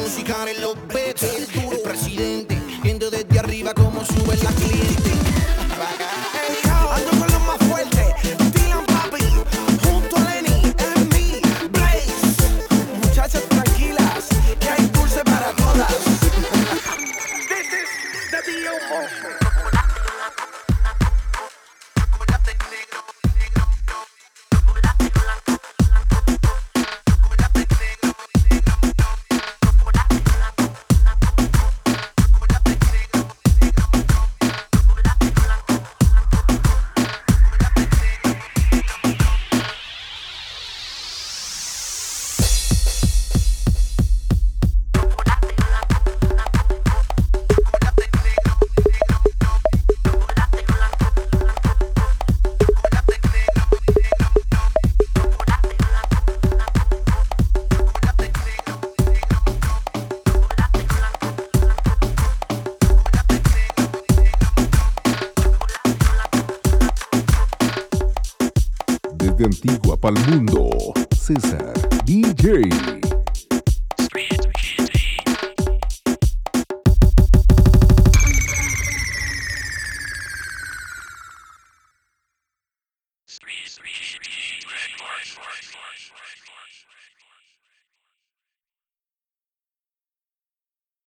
fijar en los betes. El presidente, viendo desde arriba cómo suben las clientes. Ando Antigua para el mundo, César DJ.